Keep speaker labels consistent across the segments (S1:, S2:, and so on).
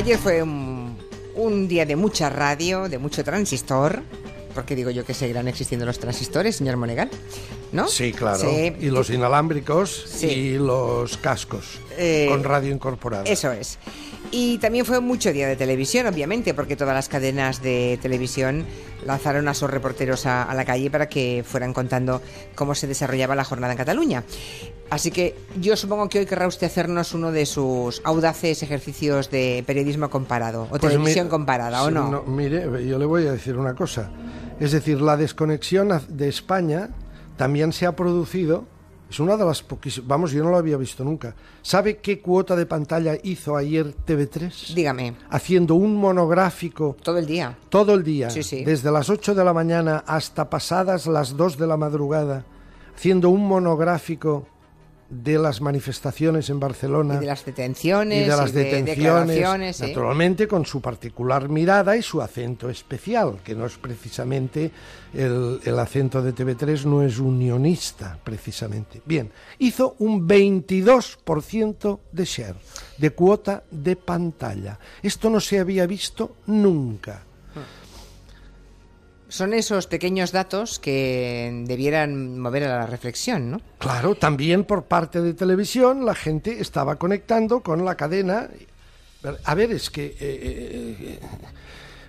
S1: Ayer fue un, día de mucha radio, de mucho transistor. Porque digo yo que seguirán existiendo los transistores, señor Monegal, ¿no?
S2: Sí, claro.
S1: Sí.
S2: Y los inalámbricos
S1: Sí.
S2: y los cascos
S1: Eh,
S2: con radio incorporada.
S1: Eso es. Y también fue mucho día de televisión, obviamente, porque todas las cadenas de televisión lanzaron a sus reporteros a, a la calle para que fueran contando cómo se desarrollaba la jornada en Cataluña. Así que yo supongo que hoy querrá usted hacernos uno de sus audaces ejercicios de periodismo comparado o
S2: Pues
S1: televisión
S2: mi-
S1: comparada, ¿o
S2: sí,
S1: no?
S2: Mire, yo le voy a decir una cosa. Es decir, la desconexión de España también se ha producido. Es una de las poquísimas. Vamos, yo no lo había visto nunca. ¿Sabe qué cuota de pantalla hizo ayer TV3?
S1: Dígame,
S2: Haciendo un monográfico
S1: todo el día.
S2: todo el día,
S1: Sí, sí.
S2: desde las 8 de la mañana hasta pasadas las 2 de la madrugada, haciendo un monográfico de las manifestaciones en Barcelona
S1: Y de las detenciones,
S2: y de las detenciones, naturalmente con su particular mirada y su acento especial, que no es precisamente el, el acento de TV3, no es unionista, precisamente. Bien, hizo un 22% de share, de cuota de pantalla. Esto no se había visto nunca.
S1: Son esos pequeños datos que debieran mover a la reflexión, ¿no?
S2: Claro, también por parte de televisión la gente estaba conectando con la cadena. A ver, es que... eh, eh, eh,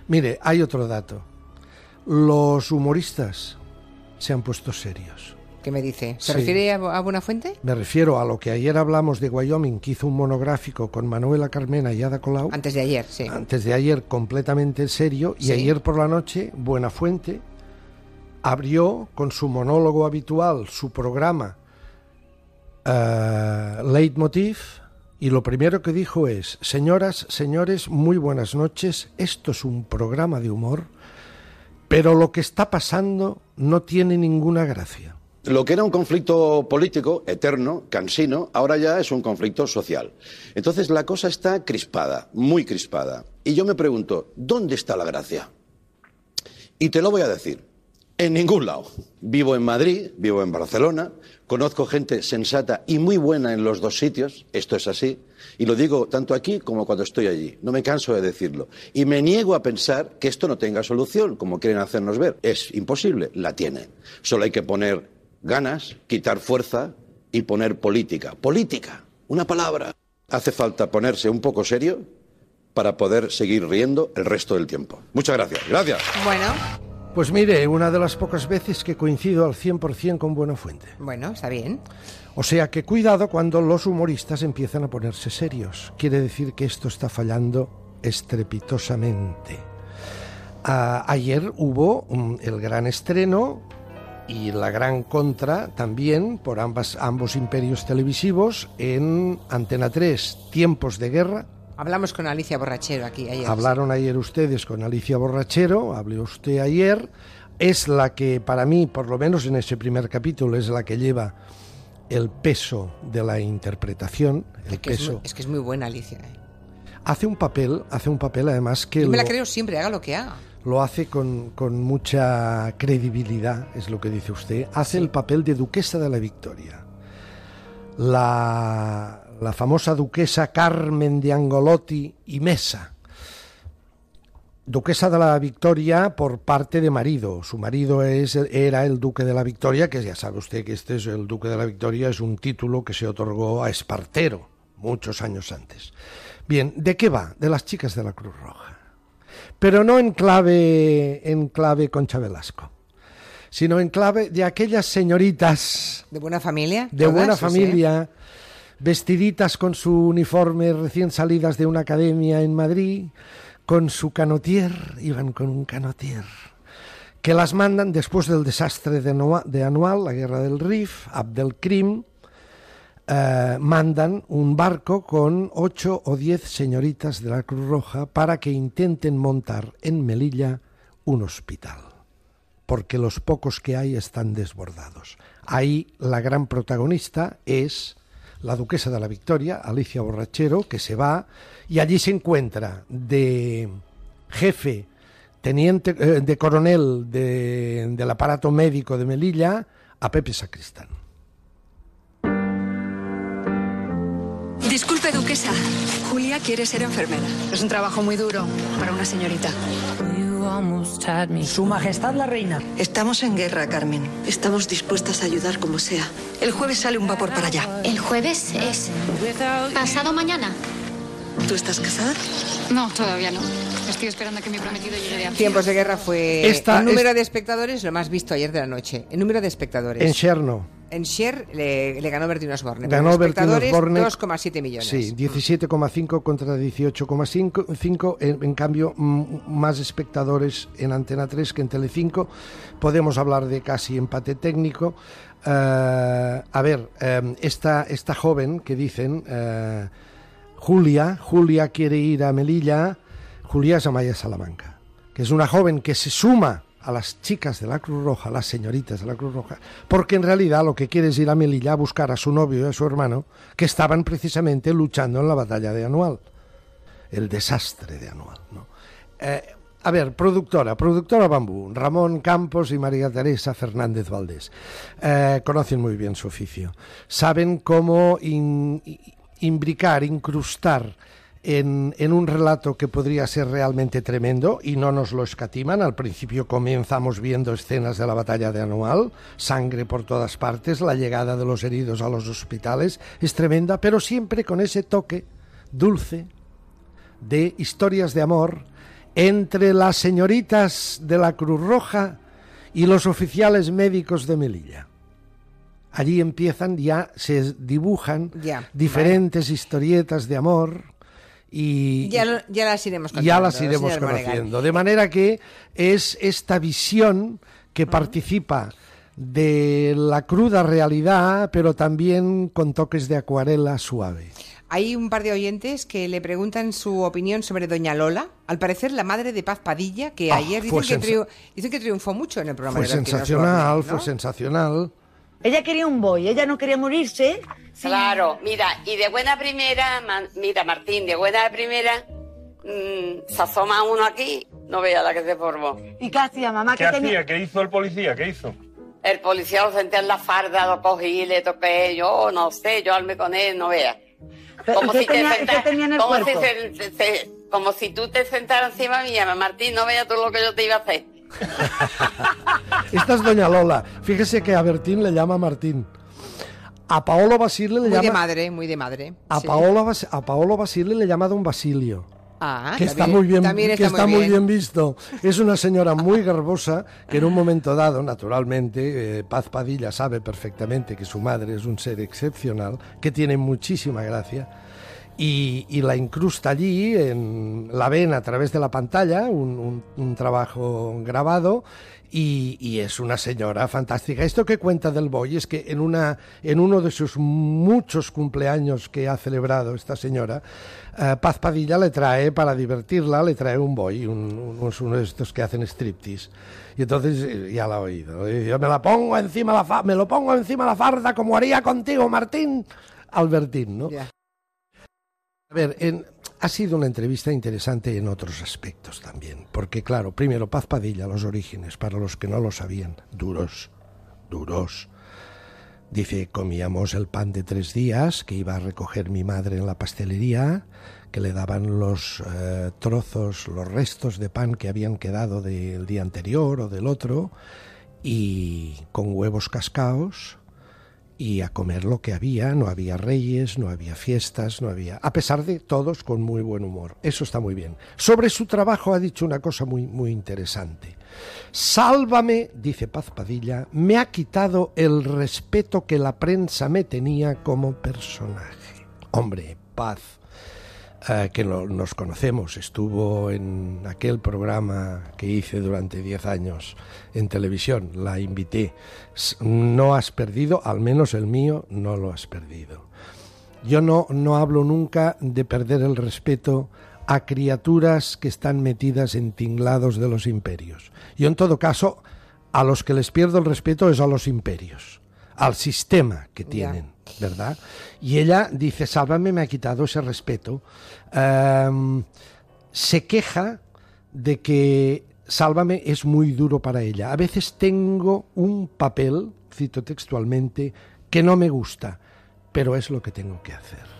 S2: mire, hay otro dato. Los humoristas se han puesto serios.
S1: ¿Qué me dice? ¿Se
S2: Sí.
S1: refiere a, a Buenafuente?
S2: Me refiero a lo que ayer hablamos de Wyoming, que hizo un monográfico con Manuela Carmena y Ada Colau.
S1: Antes de ayer, sí.
S2: Antes de ayer completamente serio y
S1: Sí.
S2: ayer por la noche Buenafuente abrió con su monólogo habitual su programa eh, Leitmotiv y lo primero que dijo es señoras, señores, muy buenas noches, esto es un programa de humor, pero lo que está pasando no tiene ninguna gracia.
S3: Lo que era un conflicto político eterno, cansino, ahora ya es un conflicto social. Entonces la cosa está crispada, muy crispada. Y yo me pregunto, ¿dónde está la gracia? Y te lo voy a decir, en ningún lado. Vivo en Madrid, vivo en Barcelona, conozco gente sensata y muy buena en los dos sitios, esto es así, y lo digo tanto aquí como cuando estoy allí, no me canso de decirlo. Y me niego a pensar que esto no tenga solución, como quieren hacernos ver. Es imposible, la tiene. Solo hay que poner ganas, quitar fuerza y poner política. Política, una palabra. Hace falta ponerse un poco serio para poder seguir riendo el resto del tiempo. Muchas gracias. Gracias.
S1: Bueno,
S2: Pues mire, una de las pocas veces que coincido al 100% con Buenafuente.
S1: bueno, está bien.
S2: O sea que cuidado cuando los humoristas empiezan a ponerse serios. Quiere decir que esto está fallando estrepitosamente. Ah, ayer hubo el gran estreno y la gran contra también por ambas, ambos imperios televisivos en Antena 3, Tiempos de Guerra.
S1: Hablamos con Alicia Borrachero aquí ayer.
S2: Hablaron ayer ustedes con Alicia Borrachero, habló usted ayer. Es la que, para mí, por lo menos en ese primer capítulo, es la que lleva el peso de la interpretación, el
S1: Es que es,
S2: peso.
S1: muy, es que es muy buena Alicia. ¿eh?
S2: Hace un papel, hace un papel además que
S1: Yo me la
S2: lo,
S1: creo siempre, haga lo que haga.
S2: Lo hace con, con mucha credibilidad, es lo que dice usted. Hace el papel de duquesa de la Victoria. La, la famosa duquesa Carmen de Angolotti y Mesa. Duquesa de la Victoria por parte de marido. Su marido es, era el duque de la Victoria, que ya sabe usted que este es el duque de la Victoria, es un título que se otorgó a Espartero muchos años antes. Bien, ¿de qué va? De las chicas de la Cruz Roja. Pero no en clave, en clave Concha Velasco, sino en clave de aquellas señoritas
S1: ¿De buena familia?
S2: de
S1: todas,
S2: buena
S1: sí.
S2: familia, vestiditas con su uniforme recién salidas de una academia en Madrid, con su canotier, iban con un canotier, que las mandan después del desastre de Anual, la guerra del Rif, Abdelkrim, eh, mandan un barco con ocho o diez señoritas de la Cruz Roja para que intenten montar en Melilla un hospital porque los pocos que hay están desbordados. Ahí la gran protagonista es la duquesa de la Victoria, Alicia Borrachero, que se va y allí se encuentra de jefe, teniente, eh, de coronel de- del aparato médico de Melilla a Pepe Sacristán.
S4: Duquesa. Julia quiere ser enfermera.
S5: Es un trabajo muy duro para una señorita.
S6: Su Majestad la Reina.
S7: Estamos en guerra, Carmen. Estamos dispuestas a ayudar como sea. El jueves sale un vapor para allá.
S8: El jueves es pasado mañana.
S7: ¿Tú estás casada?
S5: No, todavía no. Estoy esperando a que mi prometido llegue de
S1: Tiempos de guerra fue
S2: Esta-
S1: el número
S2: es-
S1: de espectadores lo más visto ayer de la noche. El número de espectadores.
S2: En Cherno.
S1: En Sher le, le ganó Bertino Osborne.
S2: Ganó Bertino Osborne.
S1: 2,7 millones.
S2: Sí, 17,5 contra 18,5. En, en cambio, mm, más espectadores en Antena 3 que en Telecinco. Podemos hablar de casi empate técnico. Eh, a ver, eh, esta, esta joven que dicen, eh, Julia, Julia quiere ir a Melilla, Julia es Amaya Salamanca, que es una joven que se suma a las chicas de la Cruz Roja, las señoritas de la Cruz Roja, porque en realidad lo que quiere es ir a Melilla a buscar a su novio y a su hermano, que estaban precisamente luchando en la batalla de Anual, el desastre de Anual. ¿no? Eh, a ver, productora, productora Bambú, Ramón Campos y María Teresa Fernández Valdés, eh, conocen muy bien su oficio, saben cómo imbricar, incrustar en, en un relato que podría ser realmente tremendo y no nos lo escatiman. Al principio comenzamos viendo escenas de la batalla de Anual, sangre por todas partes, la llegada de los heridos a los hospitales es tremenda, pero siempre con ese toque dulce de historias de amor entre las señoritas de la Cruz Roja y los oficiales médicos de Melilla. Allí empiezan, ya se dibujan
S1: Ya,
S2: diferentes historietas de amor y
S1: Ya, lo- ya las iremos contando.
S2: ya las iremos conociendo. De manera que es esta visión que participa de la cruda realidad, pero también con toques de acuarela suave.
S1: Hay un par de oyentes que le preguntan su opinión sobre Doña Lola. Al parecer, la madre de Paz Padilla, que
S2: Ah,
S1: ayer dicen que, dicen que triunfó mucho en el programa
S2: Fue
S1: de
S2: sensacional, fue sensacional.
S6: Ella quería un boy, ella no quería morirse.
S9: Claro, mira, y de buena primera, man- mira Martín, de buena primera, mm, se asoma uno aquí, no vea la que se formó.
S6: ¿Y qué hacía mamá?
S10: ¿Qué
S6: ¿Qué tenía?
S10: hacía? ¿Qué hizo el policía? ¿Qué hizo?
S9: El policía lo senté en la farda, lo cogí, le toqué, yo no sé, yo armé con él, no vea. Como
S6: ¿qué
S9: si te
S6: tenía-
S9: senta-
S6: qué tenía en el
S9: como si se- se- se- como si tú te sentaras encima mía, Martín, no veas tú lo que yo te iba a hacer.
S2: Esta es Doña Lola. Fíjese que a Bertín le llama Martín. A Paolo Basile le
S1: Muy
S2: llama...
S1: de madre, muy de madre.
S2: A,
S1: sí.
S2: Paolo, a Paolo Basile le llama Don Basilio.
S1: Ah,
S2: que está muy bien, que
S1: está
S2: muy bien visto. Es una señora muy garbosa que en un momento dado, naturalmente, eh, Paz Padilla sabe perfectamente que su madre es un ser excepcional, que tiene muchísima gracia. Y, la incrusta allí, en, la ven a través de la pantalla, un, un- trabajo grabado, y, es una señora fantástica. Esto que cuenta del Boy es que en, una, en uno de sus muchos cumpleaños que ha celebrado esta señora, eh, Paz Padilla le trae, para divertirla, le trae un Boy, un, un- uno de estos que hacen striptease. Y entonces eh, ya la ha oído. Yo me la pongo encima la me lo pongo encima la farda como haría contigo, Martín. Albertín, ¿no?
S1: Ya.
S2: A ver, ha sido una entrevista interesante en otros aspectos también, porque claro, primero Paz Padilla, los orígenes, para los que no lo sabían, duros, duros. Dice, comíamos el pan de tres días que iba a recoger mi madre en la pastelería, que le daban los eh, trozos, los restos de pan que habían quedado del día anterior o del otro, y con huevos cascaos, y a comer lo que había, no había reyes, no había fiestas, no había, a pesar de todos con muy buen humor. Eso está muy bien. Sobre su trabajo ha dicho una cosa muy muy interesante. Sálvame, dice Paz Padilla, me ha quitado el respeto que la prensa me tenía como personaje. Hombre, Paz, eh, que nos conocemos, estuvo en aquel programa que hice durante 10 años en televisión, la invité. No has perdido, al menos el mío, no lo has perdido. Yo no, no hablo nunca de perder el respeto a criaturas que están metidas en tinglados de los imperios. Yo en todo caso, a los que les pierdo el respeto es a los imperios, al sistema que tienen. ¿Verdad? Y ella dice, sálvame, me ha quitado ese respeto. Em, se queja de que Sálvame es muy duro para ella. A veces tengo un papel, cito textualmente, que no me gusta, pero es lo que tengo que hacer.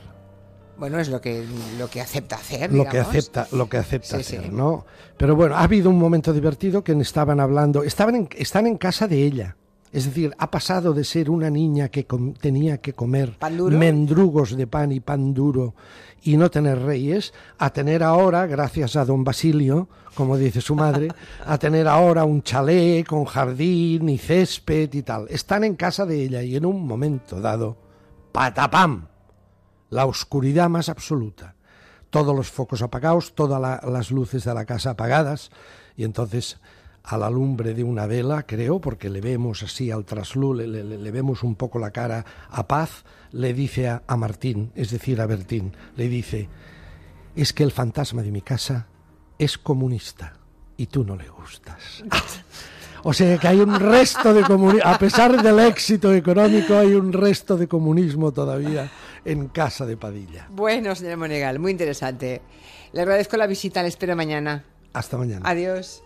S1: Bueno, es lo que, lo que acepta hacer.
S2: lo que acepta lo que acepta
S1: Sí, sí.
S2: hacer, ¿no? Pero bueno, ha habido un momento divertido que estaban hablando, estaban en, están en casa de ella. Es decir, ha pasado de ser una niña que tenía que comer mendrugos de pan y pan duro y no tener reyes, a tener ahora, gracias a don Basilio, como dice su madre, a tener ahora un chalet con jardín y césped y tal. Están en casa de ella y en un momento dado, patapam, la oscuridad más absoluta. Todos los focos apagados, todas la- las luces de la casa apagadas, y entonces a la lumbre de una vela, creo, porque le vemos así al trasluz, le, le- le vemos un poco la cara a Paz, le dice a, a Martín, es decir, a Bertín, le dice, es que el fantasma de mi casa es comunista y tú no le gustas. O sea que hay un resto de comunismo, a pesar del éxito económico, hay un resto de comunismo todavía en casa de Padilla.
S1: Bueno, señor Monegal, muy interesante. Le agradezco la visita, le espero mañana.
S2: Hasta mañana.
S1: Adiós.